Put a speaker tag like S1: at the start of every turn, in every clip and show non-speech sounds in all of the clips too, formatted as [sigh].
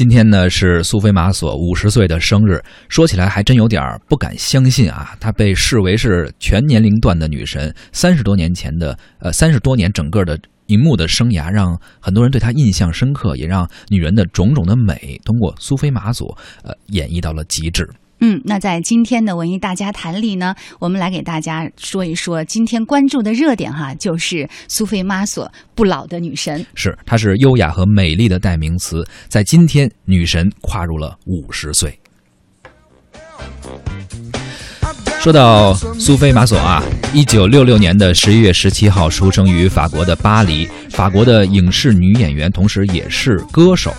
S1: 今天呢是苏菲玛索五十岁的生日，说起来还真有点不敢相信啊！她被视为是全年龄段的女神，三十多年前的呃三十多年整个的荧幕的生涯，让很多人对她印象深刻，也让女人的种种的美通过苏菲玛索呃演绎到了极致。
S2: 嗯，那在今天的文艺大家谈里呢，我们来给大家说一说今天关注的热点哈，就是苏菲玛索不老的女神。
S1: 是，她是优雅和美丽的代名词。在今天，女神跨入了五十岁。说到苏菲玛索啊，一九六六年的十一月十七号出生于法国的巴黎，法国的影视女演员，同时也是歌手。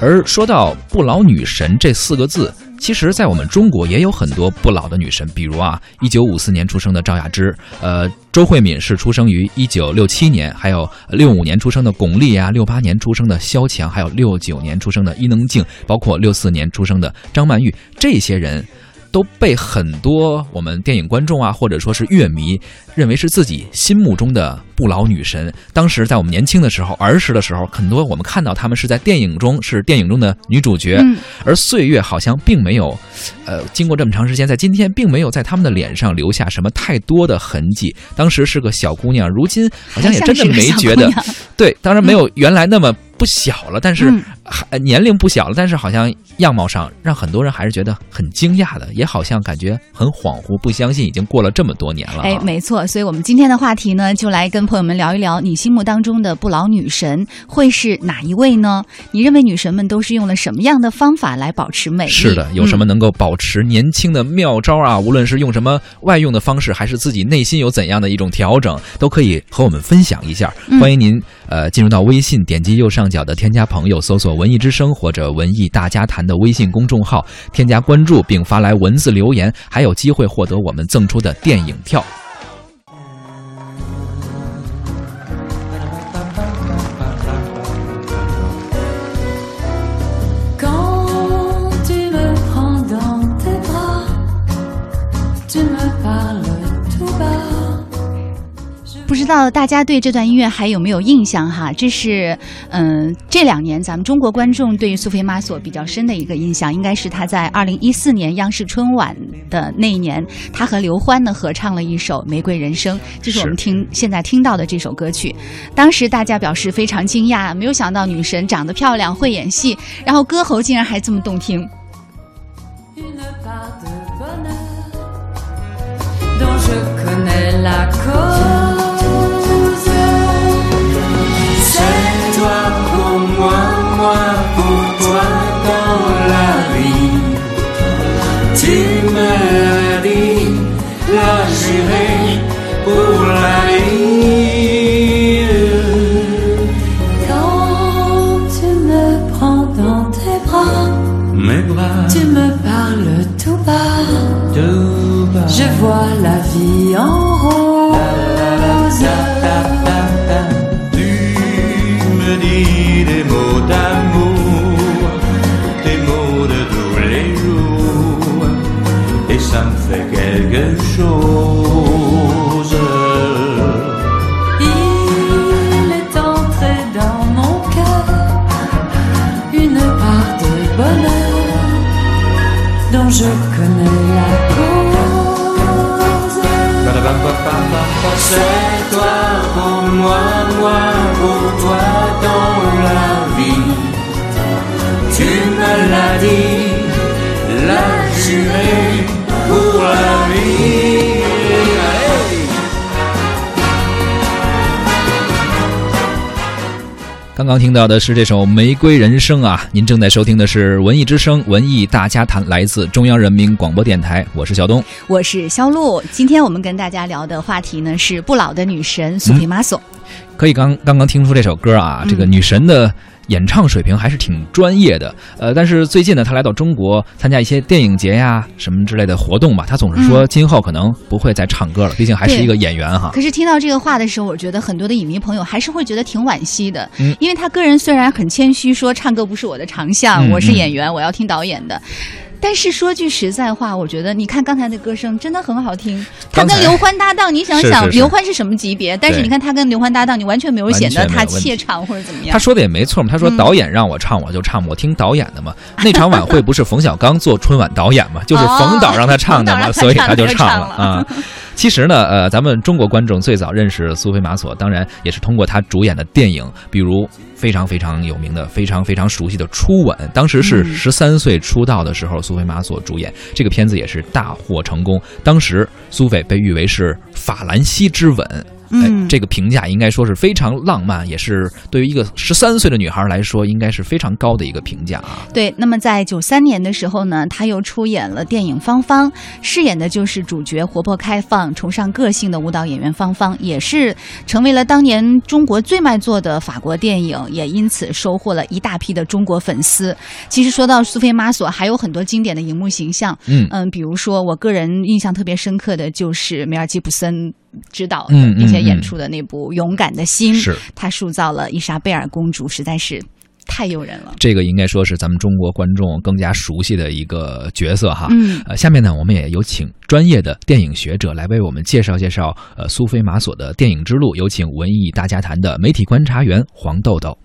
S1: 而说到“不老女神”这四个字。其实，在我们中国也有很多不老的女神，比如啊，一九五四年出生的赵雅芝，呃，周慧敏是出生于一九六七年，还有六五年出生的巩俐啊，六八年出生的萧蔷，还有六九年出生的伊能静，包括六四年出生的张曼玉，这些人。都被很多我们电影观众啊，或者说是乐迷认为是自己心目中的不老女神。当时在我们年轻的时候、儿时的时候，很多我们看到她们是在电影中是电影中的女主角，而岁月好像并没有，呃，经过这么长时间，在今天并没有在她们的脸上留下什么太多的痕迹。当时是个小姑娘，如今好像也真的没觉得，[laughs] 对，当然没有原来那么。不小了，但是还年龄不小了，但是好像样貌上让很多人还是觉得很惊讶的，也好像感觉很恍惚，不相信已经过了这么多年了。
S2: 哎，没错，所以我们今天的话题呢，就来跟朋友们聊一聊，你心目当中的不老女神会是哪一位呢？你认为女神们都是用了什么样的方法来保持美丽？
S1: 是的，有什么能够保持年轻的妙招啊？无论是用什么外用的方式，还是自己内心有怎样的一种调整，都可以和我们分享一下。欢迎您呃进入到微信，点击右上。角的添加朋友，搜索“文艺之声”或者“文艺大家谈”的微信公众号，添加关注并发来文字留言，还有机会获得我们赠出的电影票。
S2: 道大家对这段音乐还有没有印象哈？这是嗯，这两年咱们中国观众对于苏菲玛索比较深的一个印象，应该是她在二零一四年央视春晚的那一年，她和刘欢呢合唱了一首《玫瑰人生》，就是我们听现在听到的这首歌曲。当时大家表示非常惊讶，没有想到女神长得漂亮，会演戏，然后歌喉竟然还这么动听。
S3: Tu me parles tout bas.
S4: Tout bas.
S3: Je vois la vie en rose.
S4: Tu me dis des mots d'amour, des mots de tous les jours, et ça me fait quelque chose.
S3: je connais la cause.
S4: C'est toi pour moi, moi pour toi dans la vie. Tu me l'as dit, l'as juré pour la vie.
S1: 刚刚听到的是这首《玫瑰人生》啊！您正在收听的是《文艺之声·文艺大家谈》，来自中央人民广播电台，我是小东，
S2: 我是肖璐。今天我们跟大家聊的话题呢是不老的女神苏菲玛索。
S1: 可以刚刚刚听出这首歌啊，这个女神的。演唱水平还是挺专业的，呃，但是最近呢，他来到中国参加一些电影节呀什么之类的活动吧，他总是说今后可能不会再唱歌了，毕竟还是一个演员哈。
S2: 可是听到这个话的时候，我觉得很多的影迷朋友还是会觉得挺惋惜的，因为他个人虽然很谦虚，说唱歌不是我的长项，我是演员，我要听导演的。但是说句实在话，我觉得你看刚才的歌声真的很好听。他跟刘欢搭档，你想想，刘欢是什么级别？但是你看他跟刘欢搭档，你完全没有显得他怯场或者怎么样。
S1: 他说的也没错嘛，他说
S2: 嗯
S1: 导演让我唱我就唱，我听导演的嘛。那场晚会不是冯小刚做春晚导演嘛，就是冯导让他唱的嘛，所以他就
S2: 唱了
S1: 啊。[laughs] 其实呢，呃，咱们中国观众最早认识苏菲玛索，当然也是通过她主演的电影，比如非常非常有名的、非常非常熟悉的《初吻》，当时是
S2: 嗯
S1: 十三岁出道的时候，苏菲玛索主演这个片子也是大获成功。当时苏菲被誉为是法兰西之吻。哎
S2: 嗯，
S1: 这个评价应该说是非常浪漫，也是对于一个十三岁的女孩来说，应该是非常高的一个评价啊。
S2: 对，那么在九三年的时候呢，她又出演了电影《芳芳》，饰演的就是主角活泼开放、崇尚个性的舞蹈演员芳芳，也是成为了当年中国最卖座的法国电影，也因此收获了一大批的中国粉丝。其实说到苏菲玛索，还有很多经典的荧幕形象，
S1: 嗯
S2: 嗯，比如说我个人印象特别深刻的就是梅尔吉普森执导并且演
S1: 嗯
S2: 出的那部《勇敢的心》，
S1: 是
S2: 他塑造了伊莎贝尔公主，实在是太诱人了。
S1: 这个应该说是咱们中国观众更加熟悉的一个角色哈。
S2: 嗯
S1: 呃，下面呢，我们也有请专业的电影学者来为我们介绍介绍呃苏菲玛索的电影之路。有请文艺大家谈的媒体观察员黄豆豆。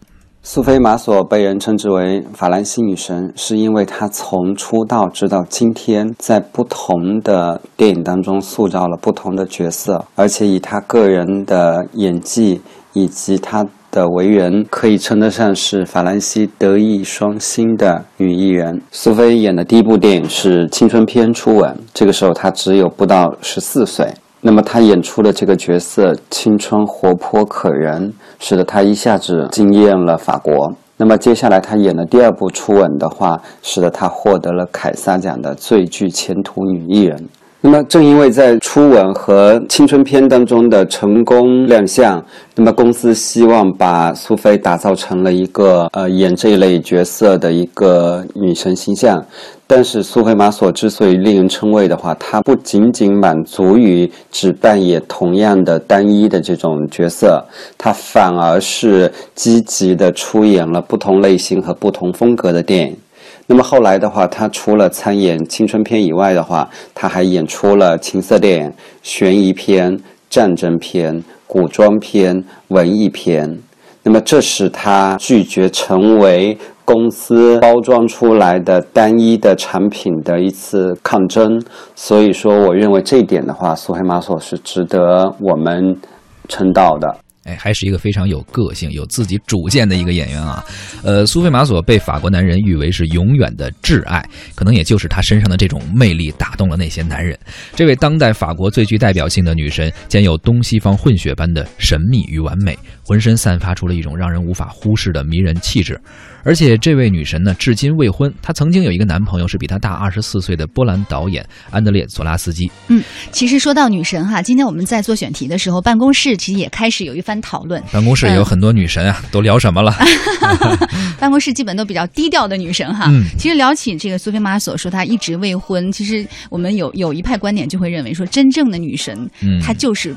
S5: 苏菲玛索被人称之为法兰西女神，是因为她从出道直到今天，在不同的电影当中塑造了不同的角色，而且以她个人的演技以及她的为人，可以称得上是法兰西德艺双馨的女艺人。苏菲演的第一部电影是青春片《初吻》，这个时候她只有不到十四岁。那么她演出的这个角色青春活泼可人，使得她一下子惊艳了法国。那么接下来她演的第二部《初吻》的话，使得她获得了凯撒奖的最具前途女艺人。那么正因为在《初吻》和青春片当中的成功亮相，那么公司希望把苏菲打造成了一个呃演这一类角色的一个女神形象。但是苏菲玛索之所以令人称谓的话，她不仅仅满足于只扮演同样的单一的这种角色，她反而是积极的出演了不同类型和不同风格的电影。那么后来的话，他除了参演青春片以外的话，他还演出了情色电影、悬疑片、战争片、古装片、文艺片。那么这使他拒绝成为公司包装出来的单一的产品的一次抗争。所以说，我认为这一点的话，苏黑玛索是值得我们称道的。
S1: 哎，还是一个非常有个性、有自己主见的一个演员啊。呃，苏菲玛索被法国男人誉为是永远的挚爱，可能也就是她身上的这种魅力打动了那些男人。这位当代法国最具代表性的女神，兼有东西方混血般的神秘与完美，浑身散发出了一种让人无法忽视的迷人气质。而且这位女神呢，至今未婚，她曾经有一个男朋友是比她大二十四岁的波兰导演安德烈·索拉斯基。
S2: 嗯其实说到女神哈，今天我们在做选题的时候，办公室其实也开始有一番讨论。
S1: 办公室有很多女神啊，都聊什么了？[laughs]
S2: 办公室基本都比较低调的女神哈。
S1: 嗯
S2: 其实聊起这个苏菲玛索，说她一直未婚，其实我们有有一派观点就会认为说，真正的女神，
S1: 嗯
S2: 她就是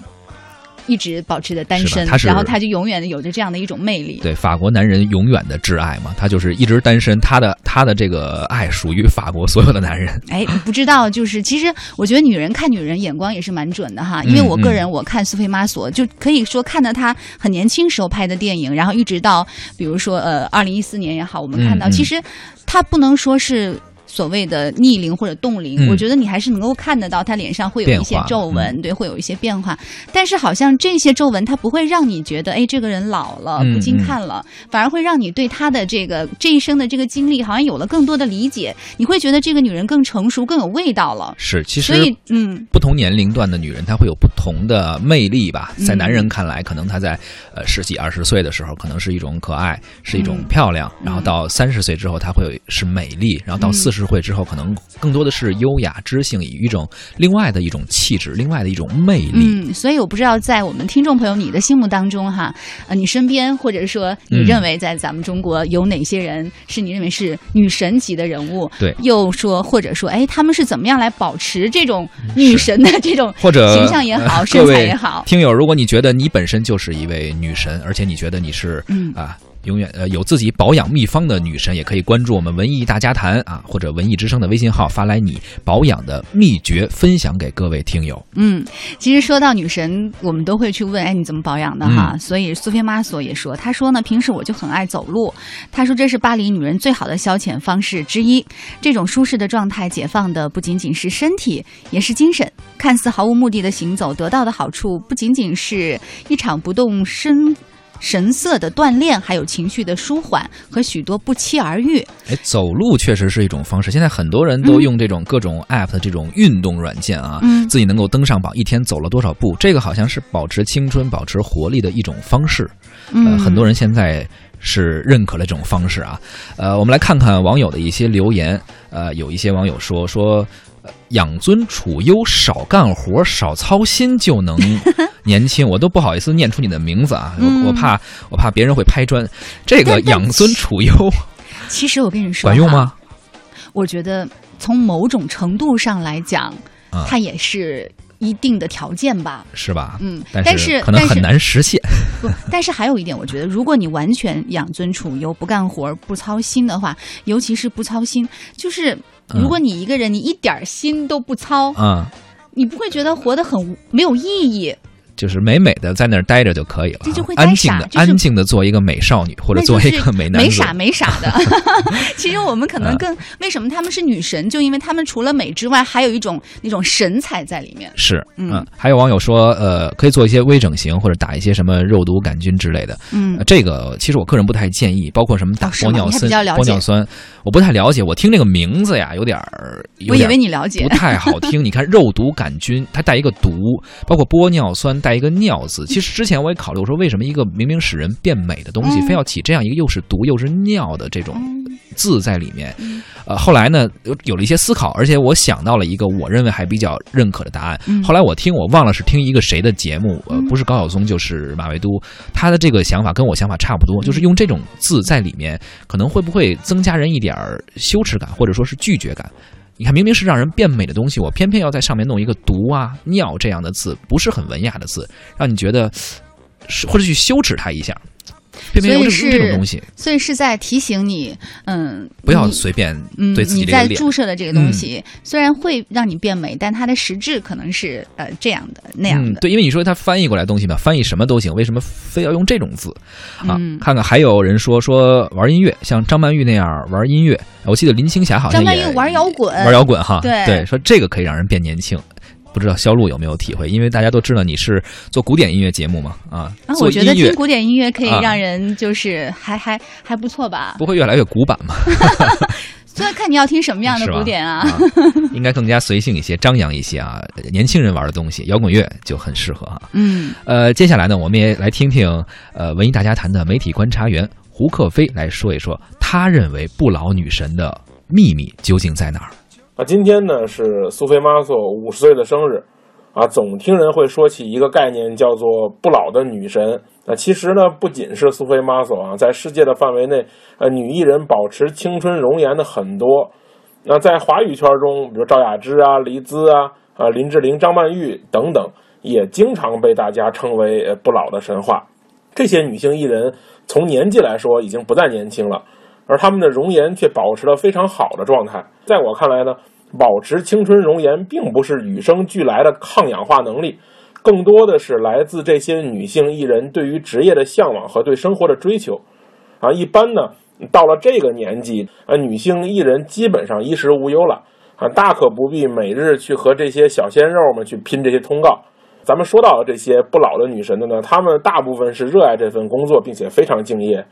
S2: 一直保持着单身，然后他就永远的有着这样的一种魅力。
S1: 对，法国男人永远的挚爱嘛，他就是一直单身，他的他的这个爱属于法国所有的男人。
S2: 哎，不知道，就是其实我觉得女人看女人眼光也是蛮准的哈，因为
S1: 嗯
S2: 我个人我看苏菲玛索就可以说看到她很年轻时候拍的电影，然后一直到比如说呃二零一四年也好，我们看到、其实她不能说是。所谓的逆龄或者冻龄，
S1: 嗯
S2: 我觉得你还是能够看得到他脸上会有一些皱纹，对，会有一些变化。但是好像这些皱纹它不会让你觉得，哎，这个人老了
S1: 嗯
S2: 不经看了，反而会让你对他的这个这一生的这个经历好像有了更多的理解。你会觉得这个女人更成熟、更有味道了。
S1: 是，其实
S2: 所以，嗯，
S1: 不同年龄段的女人，她会有不同的魅力吧。
S2: 嗯
S1: 在男人看来，可能她在呃十几二十岁的时候，可能是一种可爱，是一种
S2: 嗯
S1: 漂亮；然后到三十岁之后，她会是美丽；然后到
S2: 嗯
S1: 四十岁之后，可能更多的是优雅、知性，以一种另外的一种气质，另外的一种魅力。
S2: 嗯，所以我不知道在我们听众朋友你的心目当中哈，呃，你身边或者说你
S1: 嗯
S2: 认为在咱们中国有哪些人是你认为是女神级的人物？
S1: 对
S2: 又说或者说，哎，他们是怎么样来保持这种女神的这种
S1: 或者
S2: 形象也好，
S1: 呃 [laughs]
S2: 身材也好？
S1: 听友，如果你觉得你本身就是一位女神，而且你觉得你是
S2: 嗯
S1: 啊永远呃有自己保养秘方的女神，也可以关注我们文艺大家谈啊，或者文艺之声的微信号，发来你保养的秘诀，分享给各位听友。
S2: 嗯，其实说到女神，我们都会去问，哎，你怎么保养的哈？
S1: 嗯
S2: 所以苏菲玛索也说，她说呢，平时我就很爱走路，她说这是巴黎女人最好的消遣方式之一。这种舒适的状态，解放的不仅仅是身体，也是精神。看似毫无目的的行走，得到的好处不仅仅是一场不动身。神色的锻炼，还有情绪的舒缓和许多不期而遇。
S1: 哎，走路确实是一种方式。现在很多人都用这种各种 app 的这种运动软件啊，
S2: 嗯
S1: 自己能够登上榜，一天走了多少步，这个好像是保持青春、保持活力的一种方式。呃，
S2: 嗯
S1: 很多人现在是认可了这种方式啊。呃，我们来看看网友的一些留言。呃，有一些网友说说，呃养尊处优，少干活，少操心就能 [laughs] 年轻。我都不好意思念出你的名字啊，
S2: 嗯
S1: 我我怕我怕别人会拍砖。这个养尊处优
S2: 其实我跟你说，
S1: 管用？吗？
S2: 我觉得从某种程度上来讲，
S1: 啊
S2: 它也是一定的条件吧。
S1: 是吧？
S2: 嗯，
S1: 但
S2: 但是但是
S1: 可能很难实现。[laughs]
S2: 不，但是还有一点，我觉得，如果你完全养尊处优，不干活儿、不操心的话，尤其是不操心，就是
S1: 嗯
S2: 如果你一个人你一点儿心都不操，
S1: 嗯、
S2: 你不会觉得活得很没有意义。
S1: 就是美美的在那儿待着就可以了啊，
S2: 这就会
S1: 安静的、
S2: 就是
S1: 安静的做一个美少女，或者做一个美男子。
S2: 没傻没傻的。[laughs] 其实我们可能
S1: 啊
S2: 更、为什么他们是女神，就因为他们除了美之外，还有一种那种神采在里面。
S1: 是，
S2: 嗯
S1: 还有网友说，呃，可以做一些微整形或者打一些什么肉毒杆菌之类的。
S2: 嗯
S1: 呃，这个其实我个人不太建议，包括什么打玻尿酸、玻尿酸，我不太了解。我听这个名字呀，有点儿，[laughs] 有
S2: 我以为你了解
S1: 不。太好听。你看肉毒杆菌，它带一个毒，包括玻尿酸带一个尿字。其实之前我也考虑，我说为什么一个明明使人变美的东西，
S2: 嗯
S1: 非要起这样一个又是毒又是尿的这种
S2: 嗯
S1: 字在里面？
S2: 嗯
S1: 呃，后来呢有有了一些思考，而且我想到了一个我认为还比较认可的答案。
S2: 嗯
S1: 后来我听我忘了是听一个谁的节目，呃，
S2: 嗯
S1: 不是高晓松就是马未都，他的这个想法跟我想法差不多，就是用这种字在里面，可能会不会增加人一点儿羞耻感，或者说是拒绝感？你看，明明是让人变美的东西，我偏偏要在上面弄一个毒啊、尿这样的字，不是很文雅的字，让你觉得或者去羞耻他一下，
S2: 所以是
S1: 种东西，
S2: 所以是在提醒你，嗯，
S1: 不要随便
S2: 嗯，
S1: 对自己
S2: 你在。注射的这个东西，虽然会让你变美，但它的实质可能是呃这样的那样的。
S1: 嗯。对，因为你说它翻译过来东西嘛，翻译什么都行，为什么非要用这种字啊？
S2: 嗯
S1: 看看还有人说说玩音乐，像张曼玉那样玩音乐，我记得林青霞好像也
S2: 张曼玉玩摇滚，
S1: 玩摇滚哈，
S2: 对对
S1: 说这个可以让人变年轻。不知道肖路有没有体会？因为大家都知道你是做古典音乐节目嘛，啊，
S2: 啊，
S1: 做
S2: 我觉得听古典音乐可以
S1: 啊
S2: 让人就是还、还还不错吧。
S1: 不会越来越古板嘛？[laughs]
S2: 所以看你要听什么样的古典啊。
S1: 啊，应该更加随性一些、张扬一些啊。年轻人玩的东西，摇滚乐就很适合啊。
S2: 嗯，
S1: 呃，接下来呢，我们也来听听呃文艺大家谈的媒体观察员胡克飞来说一说，他认为不老女神的秘密究竟在哪儿？
S6: 啊，今天呢是苏菲玛索五十岁的生日，啊，总听人会说起一个概念叫做“不老的女神”。那其实呢，不仅是苏菲玛索啊，在世界的范围内，呃，女艺人保持青春容颜的很多。那在华语圈中，比如赵雅芝啊、黎姿啊、啊林志玲、张曼玉等等，也经常被大家称为不老的神话。这些女性艺人从年纪来说已经不再年轻了，而她们的容颜却保持了非常好的状态。在我看来呢，保持青春容颜并不是与生俱来的抗氧化能力，更多的是来自这些女性艺人对于职业的向往和对生活的追求。啊，一般呢，到了这个年纪，啊，女性艺人基本上衣食无忧了，啊，大可不必每日去和这些小鲜肉们去拼这些通告。咱们说到的这些不老的女神的呢，她们大部分是热爱这份工作，并且非常敬业。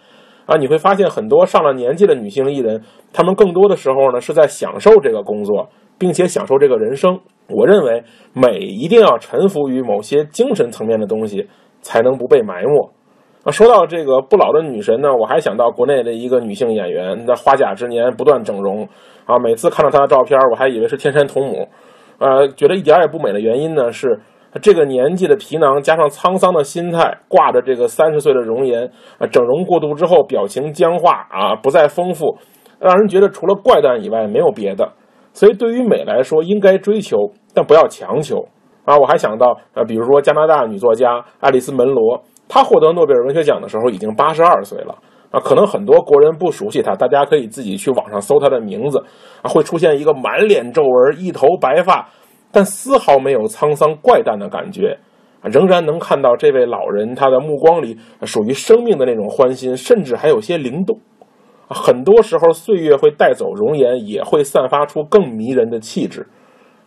S6: 啊，你会发现很多上了年纪的女性艺人，她们更多的时候呢是在享受这个工作，并且享受这个人生。我认为美一定要臣服于某些精神层面的东西，才能不被埋没。啊，说到这个不老的女神呢，我还想到国内的一个女性演员，在花甲之年不断整容，啊，每次看到她的照片，我还以为是天山童母，呃，觉得一点也不美的原因呢是。这个年纪的皮囊加上沧桑的心态，挂着这个三十岁的容颜，啊，整容过度之后表情僵化啊，不再丰富，让人觉得除了怪诞以外没有别的。所以对于美来说，应该追求，但不要强求啊。我还想到，呃，比如说加拿大女作家爱丽丝·门罗，她获得诺贝尔文学奖的时候已经八十二岁了，啊，可能很多国人不熟悉她，大家可以自己去网上搜她的名字啊，会出现一个满脸皱纹、一头白发，但丝毫没有沧桑怪诞的感觉，仍然能看到这位老人他的目光里属于生命的那种欢欣，甚至还有些灵动。很多时候，岁月会带走容颜，也会散发出更迷人的气质。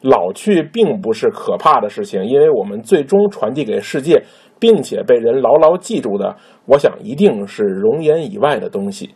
S6: 老去并不是可怕的事情，因为我们最终传递给世界，并且被人牢牢记住的，我想一定是容颜以外的东西。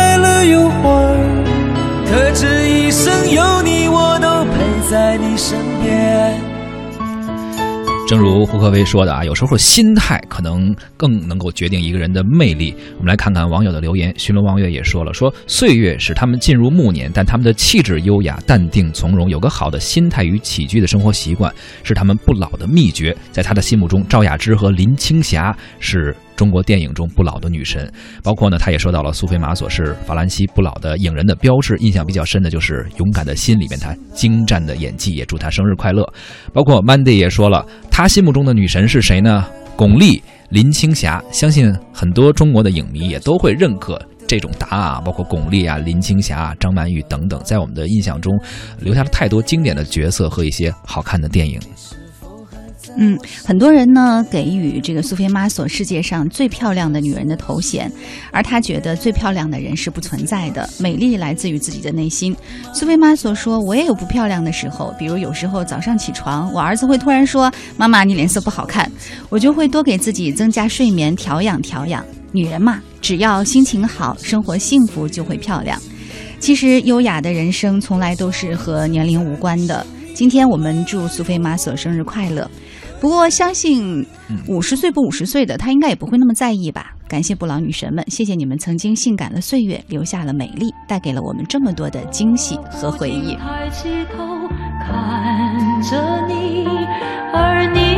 S1: 正如胡可威说的啊，有时候心态可能更能够决定一个人的魅力。我们来看看网友的留言。寻龙望月也说了，说岁月使他们进入暮年，但他们的气质优雅、淡定从容，有个好的心态与起居的生活习惯，是他们不老的秘诀。在他的心目中，赵雅芝和林青霞是。中国电影中不老的女神，包括呢，他也说到了苏菲玛索是法兰西不老的影人的标志。印象比较深的就是《勇敢的心》里面她精湛的演技，也祝她生日快乐。包括 Mandy 也说了，他心目中的女神是谁呢？巩俐、林青霞。相信很多中国的影迷也都会认可这种答案啊，包括巩俐啊、林青霞、张曼玉等等，在我们的印象中留下了太多经典的角色和一些好看的电影。
S2: 嗯，很多人呢给予这个苏菲玛索世界上最漂亮的女人的头衔，而她觉得最漂亮的人是不存在的，美丽来自于自己的内心。苏菲玛索说：“我也有不漂亮的时候，比如有时候早上起床，我儿子会突然说：‘妈妈，你脸色不好看’，我就会多给自己增加睡眠，调养调养。女人嘛，只要心情好，生活幸福就会漂亮。其实，优雅的人生从来都是和年龄无关的。今天我们祝苏菲玛索生日快乐。”不过相信五十岁不五十岁的他应该也不会那么在意吧。感谢不老女神们谢谢你们曾经性感的岁月留下了美丽带给了我们这么多的惊喜和回忆。抬起头看着你而你